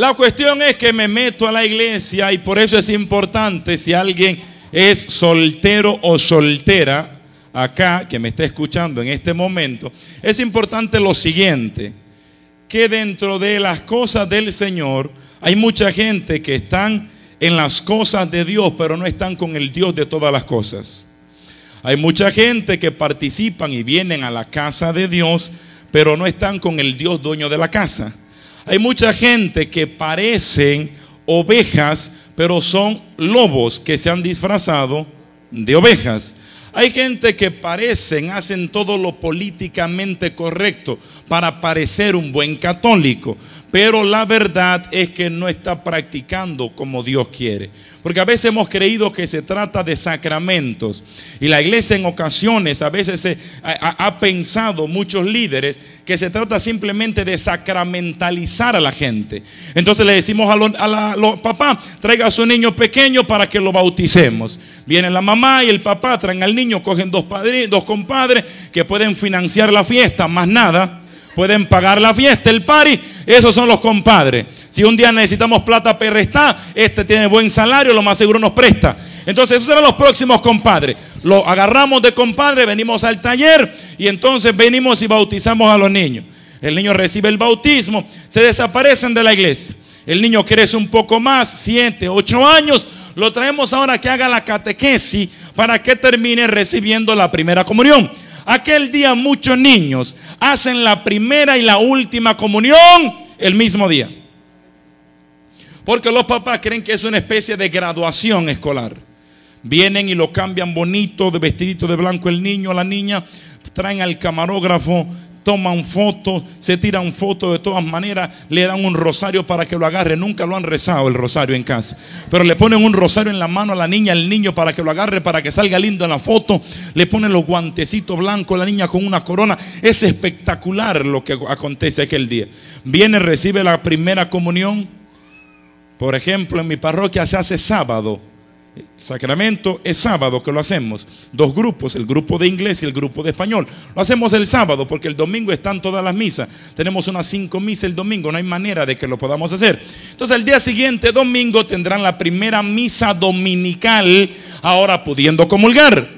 La cuestión es que me meto a la iglesia y por eso es importante si alguien es soltero o soltera acá que me está escuchando en este momento, es importante lo siguiente, que dentro de las cosas del Señor hay mucha gente que están en las cosas de Dios, pero no están con el Dios de todas las cosas. Hay mucha gente que participan y vienen a la casa de Dios, pero no están con el Dios dueño de la casa. Hay mucha gente que parecen ovejas, pero son lobos que se han disfrazado de ovejas. Hay gente que parecen, hacen todo lo políticamente correcto para parecer un buen católico, pero la verdad es que no está practicando como Dios quiere. Porque a veces hemos creído que se trata de sacramentos. Y la iglesia en ocasiones, a veces se, ha, pensado muchos líderes que se trata simplemente de sacramentalizar a la gente. Entonces le decimos a los a papá, traiga a su niño pequeño para que lo bauticemos. Viene la mamá y el papá, traen al niño, cogen dos, padres, dos compadres que pueden financiar la fiesta, más nada pueden pagar la fiesta, el party, esos son los compadres. Si un día necesitamos plata prestar, este tiene buen salario, lo más seguro nos presta. Entonces, esos serán los próximos compadres. Lo agarramos de compadre, venimos al taller y entonces venimos y bautizamos a los niños. El niño recibe el bautismo, se desaparecen de la iglesia. El niño crece un poco más, siete, ocho años. Lo traemos ahora que haga la catequesis para que termine recibiendo la primera comunión. Aquel día muchos niños hacen la primera y la última comunión el mismo día. Porque los papás creen que es una especie de graduación escolar. Vienen y lo cambian bonito, de vestidito de blanco el niño, la niña, traen al camarógrafo, toman fotos, se tiran fotos de todas maneras, le dan un rosario para que lo agarre. Nunca lo han rezado el rosario en casa, pero le ponen un rosario en la mano a la niña, al niño para que lo agarre, para que salga lindo en la foto. Le ponen los guantecitos blancos, la niña con una corona. Es espectacular lo que acontece aquel día. Viene, recibe la primera comunión. Por ejemplo, en mi parroquia se hace sábado sacramento es sábado que lo hacemos. Dos grupos, el grupo de inglés y el grupo de español. Lo hacemos el sábado porque el domingo están todas las misas. Tenemos unas cinco misas el domingo, no hay manera de que lo podamos hacer. Entonces el día siguiente, domingo, tendrán la primera misa dominical, ahora pudiendo comulgar.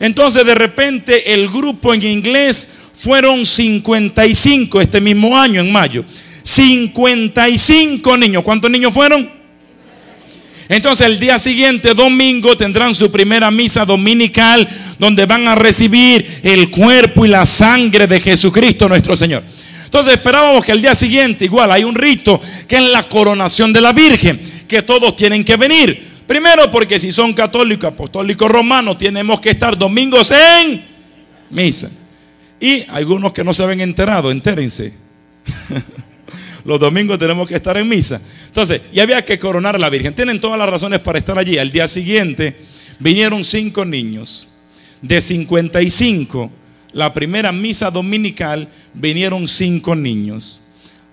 Entonces de repente el grupo en inglés fueron 55 este mismo año, en mayo. 55 niños. ¿Cuántos niños fueron? Entonces el día siguiente, domingo, tendrán su primera misa dominical donde van a recibir el cuerpo y la sangre de Jesucristo nuestro Señor. Entonces esperábamos que el día siguiente igual hay un rito que es la coronación de la Virgen, que todos tienen que venir. Primero porque si son católicos, apostólicos romanos, tenemos que estar domingos en misa. Y algunos que no se habían enterado, entérense. Los domingos tenemos que estar en misa. Entonces, y había que coronar a la Virgen. Tienen todas las razones para estar allí. Al día siguiente vinieron cinco niños. De 55, la primera misa dominical, vinieron cinco niños.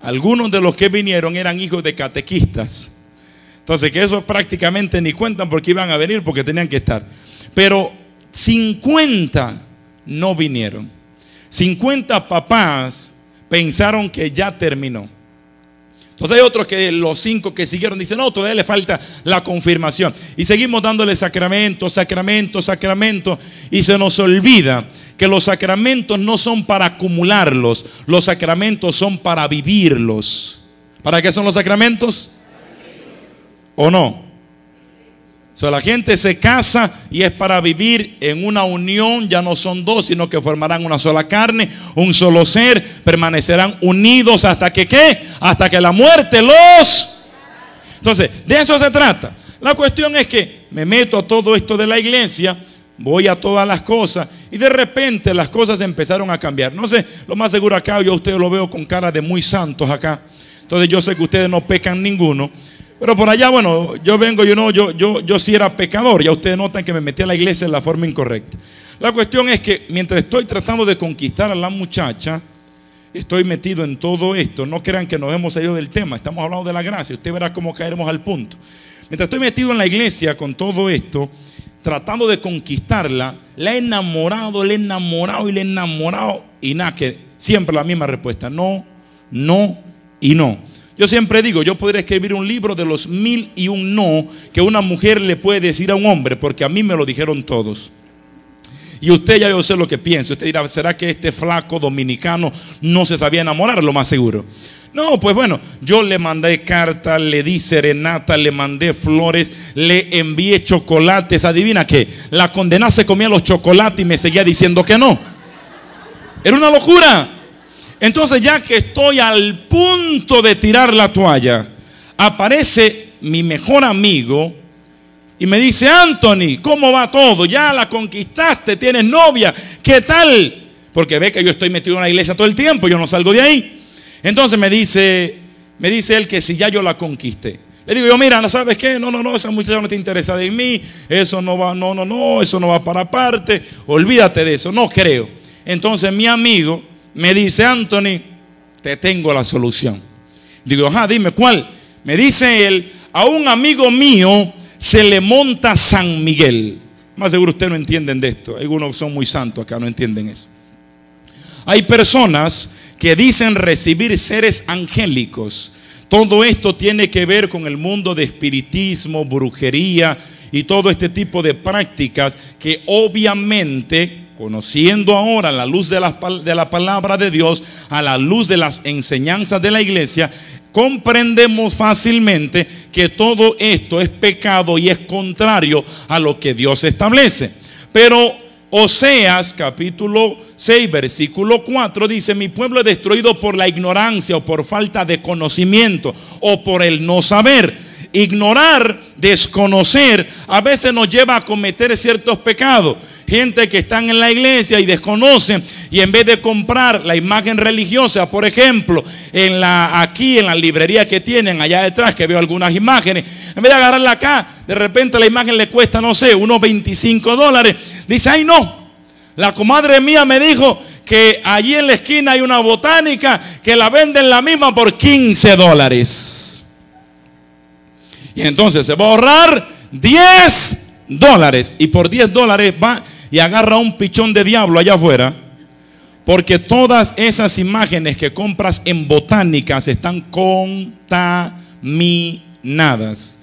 Algunos de los que vinieron eran hijos de catequistas. Entonces, que eso prácticamente ni cuentan porque iban a venir, porque tenían que estar. Pero 50 no vinieron. 50 papás pensaron que ya terminó. Entonces hay otros que los cinco que siguieron dicen, no, todavía le falta la confirmación. Y seguimos dándole sacramento, sacramento, sacramento. Y se nos olvida que los sacramentos no son para acumularlos, los sacramentos son para vivirlos. ¿Para qué son los sacramentos? ¿O no? La gente se casa y es para vivir en una unión, ya no son dos, sino que formarán una sola carne, un solo ser, permanecerán unidos hasta que qué? Hasta que la muerte los... Entonces, de eso se trata. La cuestión es que me meto a todo esto de la iglesia, voy a todas las cosas y de repente las cosas empezaron a cambiar. No sé, lo más seguro acá yo a ustedes lo veo con cara de muy santos acá. Entonces yo sé que ustedes no pecan ninguno. Pero por allá, bueno, yo vengo, yo no, yo, yo, yo sí era pecador. Ya ustedes notan que me metí a la iglesia de la forma incorrecta. La cuestión es que mientras estoy tratando de conquistar a la muchacha, estoy metido en todo esto. No crean que nos hemos salido del tema. Estamos hablando de la gracia. Usted verá cómo caeremos al punto. Mientras estoy metido en la iglesia con todo esto, tratando de conquistarla, la he enamorado, le he enamorado y le he enamorado. Y nada, que siempre la misma respuesta. No, no y no. Yo siempre digo, yo podría escribir un libro de los mil y un no que una mujer le puede decir a un hombre, porque a mí me lo dijeron todos. Y usted ya yo sé lo que piensa. Usted dirá, ¿será que este flaco dominicano no se sabía enamorar? Lo más seguro. No, pues bueno, yo le mandé carta, le di serenata, le mandé flores, le envié chocolates. Adivina qué, la condena se comía los chocolates y me seguía diciendo que no. Era una locura. Entonces ya que estoy al punto de tirar la toalla, aparece mi mejor amigo y me dice, Anthony, ¿cómo va todo? Ya la conquistaste, tienes novia, ¿qué tal? Porque ve que yo estoy metido en la iglesia todo el tiempo, yo no salgo de ahí. Entonces me dice, me dice él que si ya yo la conquisté. Le digo yo, mira, ¿sabes qué? No, no, no, esa muchacha no está interesada en mí, eso no va, no, no, no, eso no va para parte, olvídate de eso, no creo. Entonces mi amigo me dice, Anthony, te tengo la solución. Digo, ajá, dime cuál. Me dice él, a un amigo mío se le monta San Miguel. Más seguro ustedes no entienden de esto. Algunos son muy santos acá, no entienden eso. Hay personas que dicen recibir seres angélicos. Todo esto tiene que ver con el mundo de espiritismo, brujería y todo este tipo de prácticas que obviamente conociendo ahora la luz de la, de la, palabra de Dios, a la luz de las enseñanzas de la iglesia, comprendemos fácilmente que todo esto es pecado y es contrario a lo que Dios establece. Pero Oseas capítulo 6 versículo 4 dice, mi pueblo es destruido por la ignorancia o por falta de conocimiento o por el no saber ignorar, desconocer, a veces nos lleva a cometer ciertos pecados. Gente que están en la iglesia y desconocen y en vez de comprar la imagen religiosa, por ejemplo, en la, aquí en la librería que tienen allá detrás, que veo algunas imágenes, en vez de agarrarla acá, de repente la imagen le cuesta, no sé, unos 25 dólares. Dice, ay no, la comadre mía me dijo que allí en la esquina hay una botánica que la venden la misma por 15 dólares. Y entonces se va a ahorrar 10 dólares. Y por 10 dólares va y agarra un pichón de diablo allá afuera. Porque todas esas imágenes que compras en botánicas están contaminadas.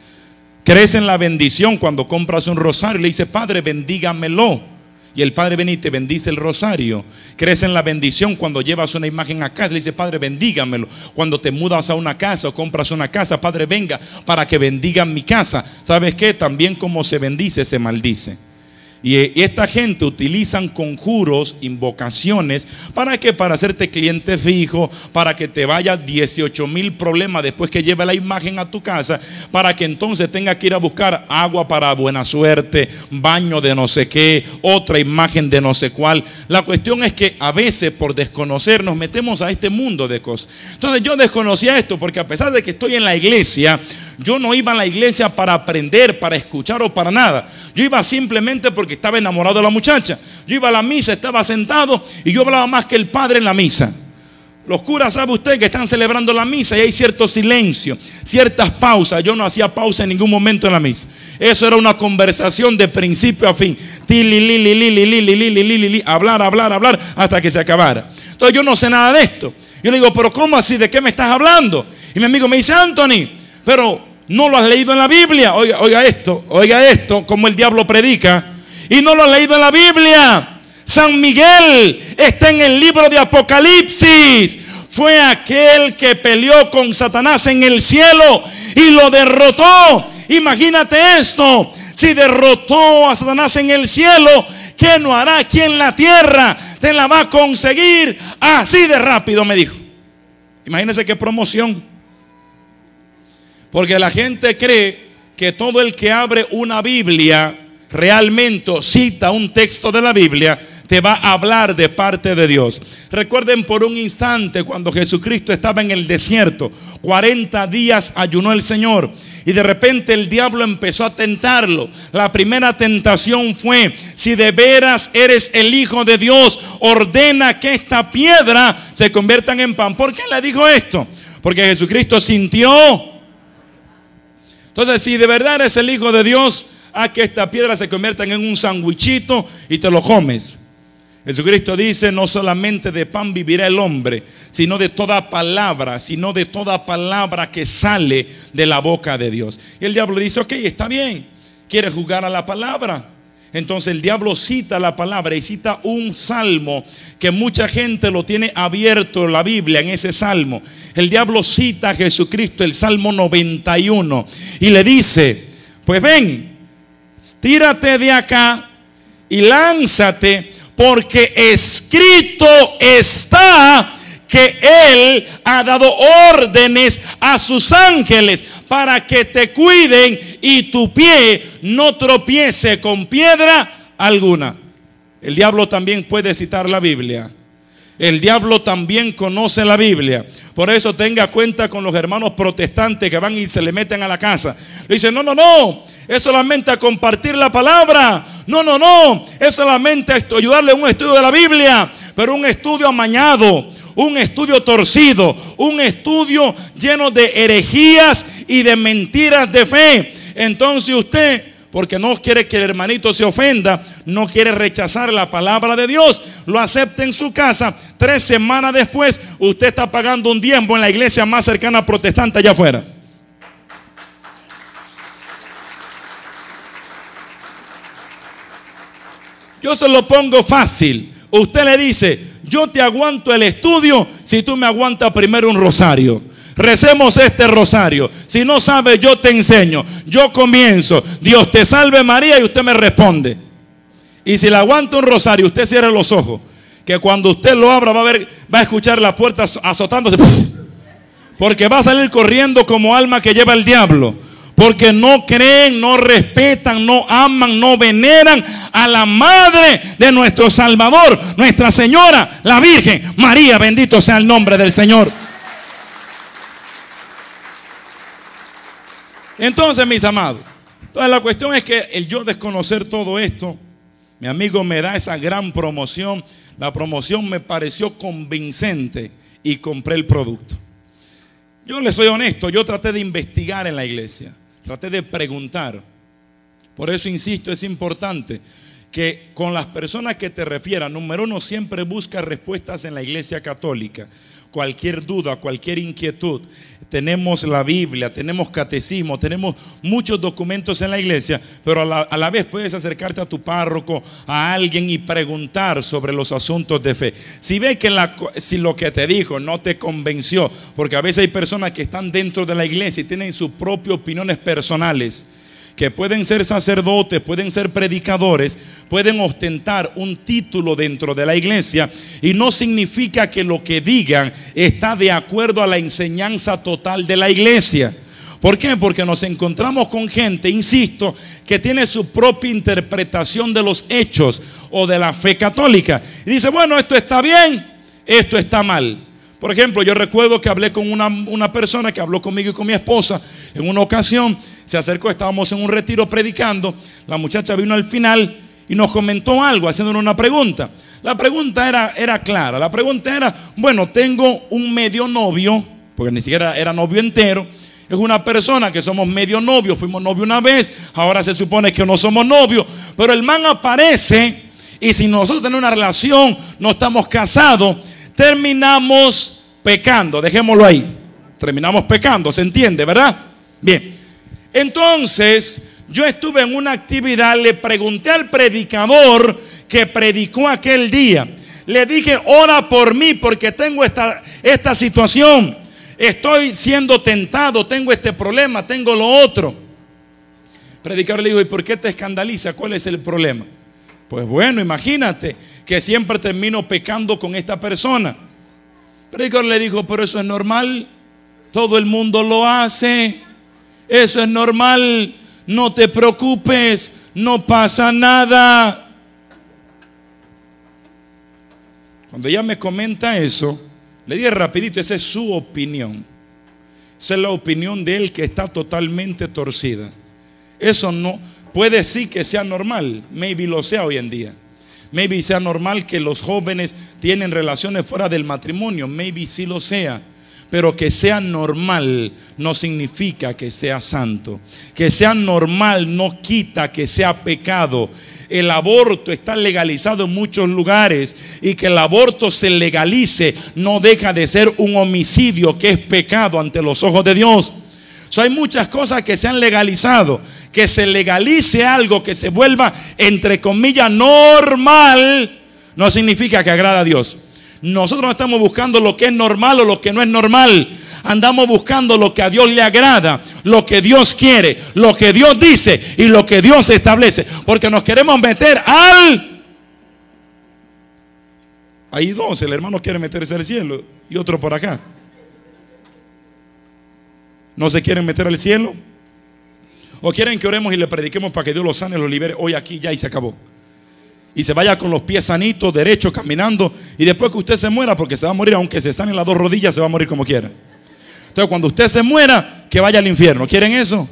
Crees en la bendición cuando compras un rosario y le dice, Padre, bendígamelo. Y el Padre viene y te bendice el rosario. Crees en la bendición cuando llevas una imagen a casa. Le dice, Padre, bendígamelo. Cuando te mudas a una casa o compras una casa, Padre, venga para que bendigan mi casa. ¿Sabes qué? También como se bendice, se maldice. Y esta gente utilizan conjuros, invocaciones, ¿para que Para hacerte cliente fijo, para que te vaya 18 mil problemas después que lleve la imagen a tu casa, para que entonces tenga que ir a buscar agua para buena suerte, baño de no sé qué, otra imagen de no sé cuál. La cuestión es que a veces por desconocer nos metemos a este mundo de cosas. Entonces yo desconocía esto porque a pesar de que estoy en la iglesia, yo no iba a la iglesia para aprender, para escuchar o para nada. Yo iba simplemente porque estaba enamorado de la muchacha. Yo iba a la misa, estaba sentado y yo hablaba más que el padre en la misa. Los curas, sabe usted que están celebrando la misa y hay cierto silencio, ciertas pausas. Yo no hacía pausa en ningún momento en la misa. Eso era una conversación de principio a fin. Hablar, hablar, hablar hasta que se acabara. Entonces yo no sé nada de esto. Yo le digo, pero ¿cómo así? ¿De qué me estás hablando? Y mi amigo me dice, Anthony, pero no lo has leído en la Biblia. Oiga, oiga esto, oiga esto, como el diablo predica. Y no lo has leído en la Biblia. San Miguel está en el libro de Apocalipsis. Fue aquel que peleó con Satanás en el cielo y lo derrotó. Imagínate esto. Si derrotó a Satanás en el cielo, ¿qué no hará aquí en la tierra? Te la va a conseguir así de rápido, me dijo. Imagínense qué promoción. Porque la gente cree que todo el que abre una Biblia realmente cita un texto de la Biblia, te va a hablar de parte de Dios. Recuerden por un instante cuando Jesucristo estaba en el desierto, 40 días ayunó el Señor y de repente el diablo empezó a tentarlo. La primera tentación fue, si de veras eres el Hijo de Dios, ordena que esta piedra se convierta en pan. ¿Por qué le dijo esto? Porque Jesucristo sintió entonces, si de verdad eres el Hijo de Dios, haz que esta piedra se convierta en un sandwichito y te lo comes. Jesucristo dice, no solamente de pan vivirá el hombre, sino de toda palabra, sino de toda palabra que sale de la boca de Dios. Y el diablo dice, ok, está bien, quiere jugar a la palabra. Entonces el diablo cita la palabra y cita un salmo que mucha gente lo tiene abierto en la Biblia en ese salmo. El diablo cita a Jesucristo, el salmo 91, y le dice, pues ven, tírate de acá y lánzate porque escrito está que Él ha dado órdenes a sus ángeles para que te cuiden y tu pie no tropiece con piedra alguna. El diablo también puede citar la Biblia. El diablo también conoce la Biblia. Por eso tenga cuenta con los hermanos protestantes que van y se le meten a la casa. Le dicen, no, no, no, es solamente a compartir la palabra. No, no, no, es solamente a ayudarle a un estudio de la Biblia, pero un estudio amañado, un estudio torcido, un estudio lleno de herejías y de mentiras de fe. Entonces usted porque no quiere que el hermanito se ofenda, no quiere rechazar la palabra de Dios, lo acepta en su casa. Tres semanas después, usted está pagando un tiempo en la iglesia más cercana protestante allá afuera. Yo se lo pongo fácil. Usted le dice, yo te aguanto el estudio si tú me aguantas primero un rosario. Recemos este rosario. Si no sabes, yo te enseño. Yo comienzo. Dios te salve María y usted me responde. Y si le aguanta un rosario, usted cierra los ojos. Que cuando usted lo abra va a ver, va a escuchar la puerta azotándose. Porque va a salir corriendo como alma que lleva el diablo. Porque no creen, no respetan, no aman, no veneran a la madre de nuestro Salvador, Nuestra Señora, la Virgen. María, bendito sea el nombre del Señor. Entonces, mis amados, entonces la cuestión es que el yo desconocer todo esto, mi amigo me da esa gran promoción. La promoción me pareció convincente y compré el producto. Yo le soy honesto, yo traté de investigar en la iglesia, traté de preguntar. Por eso insisto, es importante que con las personas que te refieran, número uno, siempre busca respuestas en la iglesia católica. Cualquier duda, cualquier inquietud, tenemos la Biblia, tenemos catecismo, tenemos muchos documentos en la iglesia, pero a la, vez puedes acercarte a tu párroco, a alguien y preguntar sobre los asuntos de fe. Si ves que si lo que te dijo no te convenció, porque a veces hay personas que están dentro de la iglesia y tienen sus propias opiniones personales que pueden ser sacerdotes, pueden ser predicadores, pueden ostentar un título dentro de la iglesia y no significa que lo que digan está de acuerdo a la enseñanza total de la iglesia. ¿Por qué? Porque nos encontramos con gente, insisto, que tiene su propia interpretación de los hechos o de la fe católica. Y dice, bueno, esto está bien, esto está mal. Por ejemplo, yo recuerdo que hablé con una, una persona que habló conmigo y con mi esposa en una ocasión se acercó, estábamos en un retiro predicando, la muchacha vino al final y nos comentó algo, haciéndonos una pregunta. La pregunta era, clara, la pregunta era, bueno, tengo un medio novio, porque ni siquiera era novio entero, es una persona que somos medio novio, fuimos novio una vez, ahora se supone que no somos novios, pero el man aparece y si nosotros tenemos una relación, no estamos casados, terminamos pecando, dejémoslo ahí, terminamos pecando, ¿se entiende, verdad? Bien, entonces, yo estuve en una actividad, le pregunté al predicador que predicó aquel día. Le dije, ora por mí porque tengo esta, esta situación. Estoy siendo tentado, tengo este problema, tengo lo otro. predicador le dijo, ¿y por qué te escandaliza? ¿Cuál es el problema? Pues bueno, imagínate que siempre termino pecando con esta persona. predicador le dijo, pero eso es normal, todo el mundo lo hace. Eso es normal. No te preocupes. No pasa nada. Cuando ella me comenta eso, le dije rapidito, esa es su opinión. Esa es la opinión de él que está totalmente torcida. Eso no puede sí que sea normal. Maybe lo sea hoy en día. Maybe sea normal que los jóvenes tienen relaciones fuera del matrimonio. Maybe sí lo sea. Pero que sea normal no significa que sea santo. Que sea normal no quita que sea pecado. El aborto está legalizado en muchos lugares y que el aborto se legalice no deja de ser un homicidio que es pecado ante los ojos de Dios. hay muchas cosas que se han legalizado. Que se legalice algo que se vuelva, entre comillas, normal, no significa que agrada a Dios. Nosotros no estamos buscando lo que es normal o lo que no es normal. Andamos buscando lo que a Dios le agrada, lo que Dios quiere, lo que Dios dice y lo que Dios establece. Porque nos queremos meter al... Hay dos, el hermano quiere meterse al cielo y otro por acá. ¿No se quieren meter al cielo? ¿O quieren que oremos y le prediquemos para que Dios los sane, los libere hoy aquí ya y se acabó? Y se vaya con los pies sanitos, derecho, caminando. Y después que usted se muera, porque se va a morir, aunque se sane las dos rodillas, se va a morir como quiera. Entonces, cuando usted se muera, que vaya al infierno. ¿Quieren eso?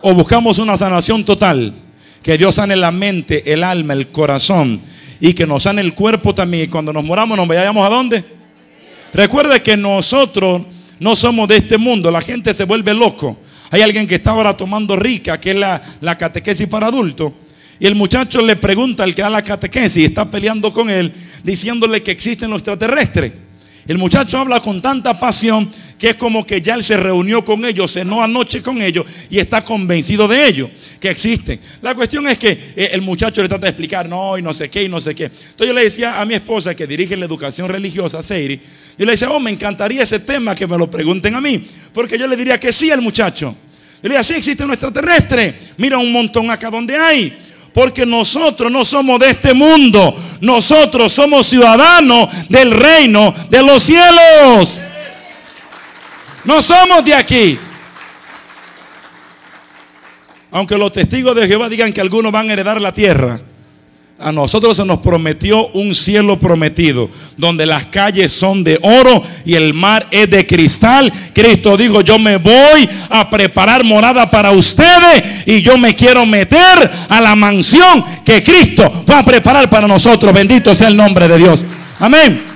O buscamos una sanación total. Que Dios sane la mente, el alma, el corazón. Y que nos sane el cuerpo también. Y cuando nos moramos, nos vayamos a dónde? Recuerde que nosotros no somos de este mundo. La gente se vuelve loco. Hay alguien que está ahora tomando rica, que es la catequesis para adultos. Y el muchacho le pregunta al que da la catequesis y está peleando con él, diciéndole que existen los extraterrestres. El muchacho habla con tanta pasión que es como que ya él se reunió con ellos, cenó anoche con ellos y está convencido de ello, que existen. La cuestión es que eh, el muchacho le trata de explicar, no, y no sé qué, y no sé qué. Entonces yo le decía a mi esposa que dirige la educación religiosa, Seiri, yo le decía, oh, me encantaría ese tema que me lo pregunten a mí, porque yo le diría que sí al muchacho. Yo le decía, sí existe un extraterrestre, mira un montón acá donde hay. Porque nosotros no somos de este mundo. Nosotros somos ciudadanos del reino de los cielos. No somos de aquí. Aunque los testigos de Jehová digan que algunos van a heredar la tierra. A nosotros se nos prometió un cielo prometido, donde las calles son de oro y el mar es de cristal. Cristo dijo, yo me voy a preparar morada para ustedes y yo me quiero meter a la mansión que Cristo va a preparar para nosotros. Bendito sea el nombre de Dios. Amén.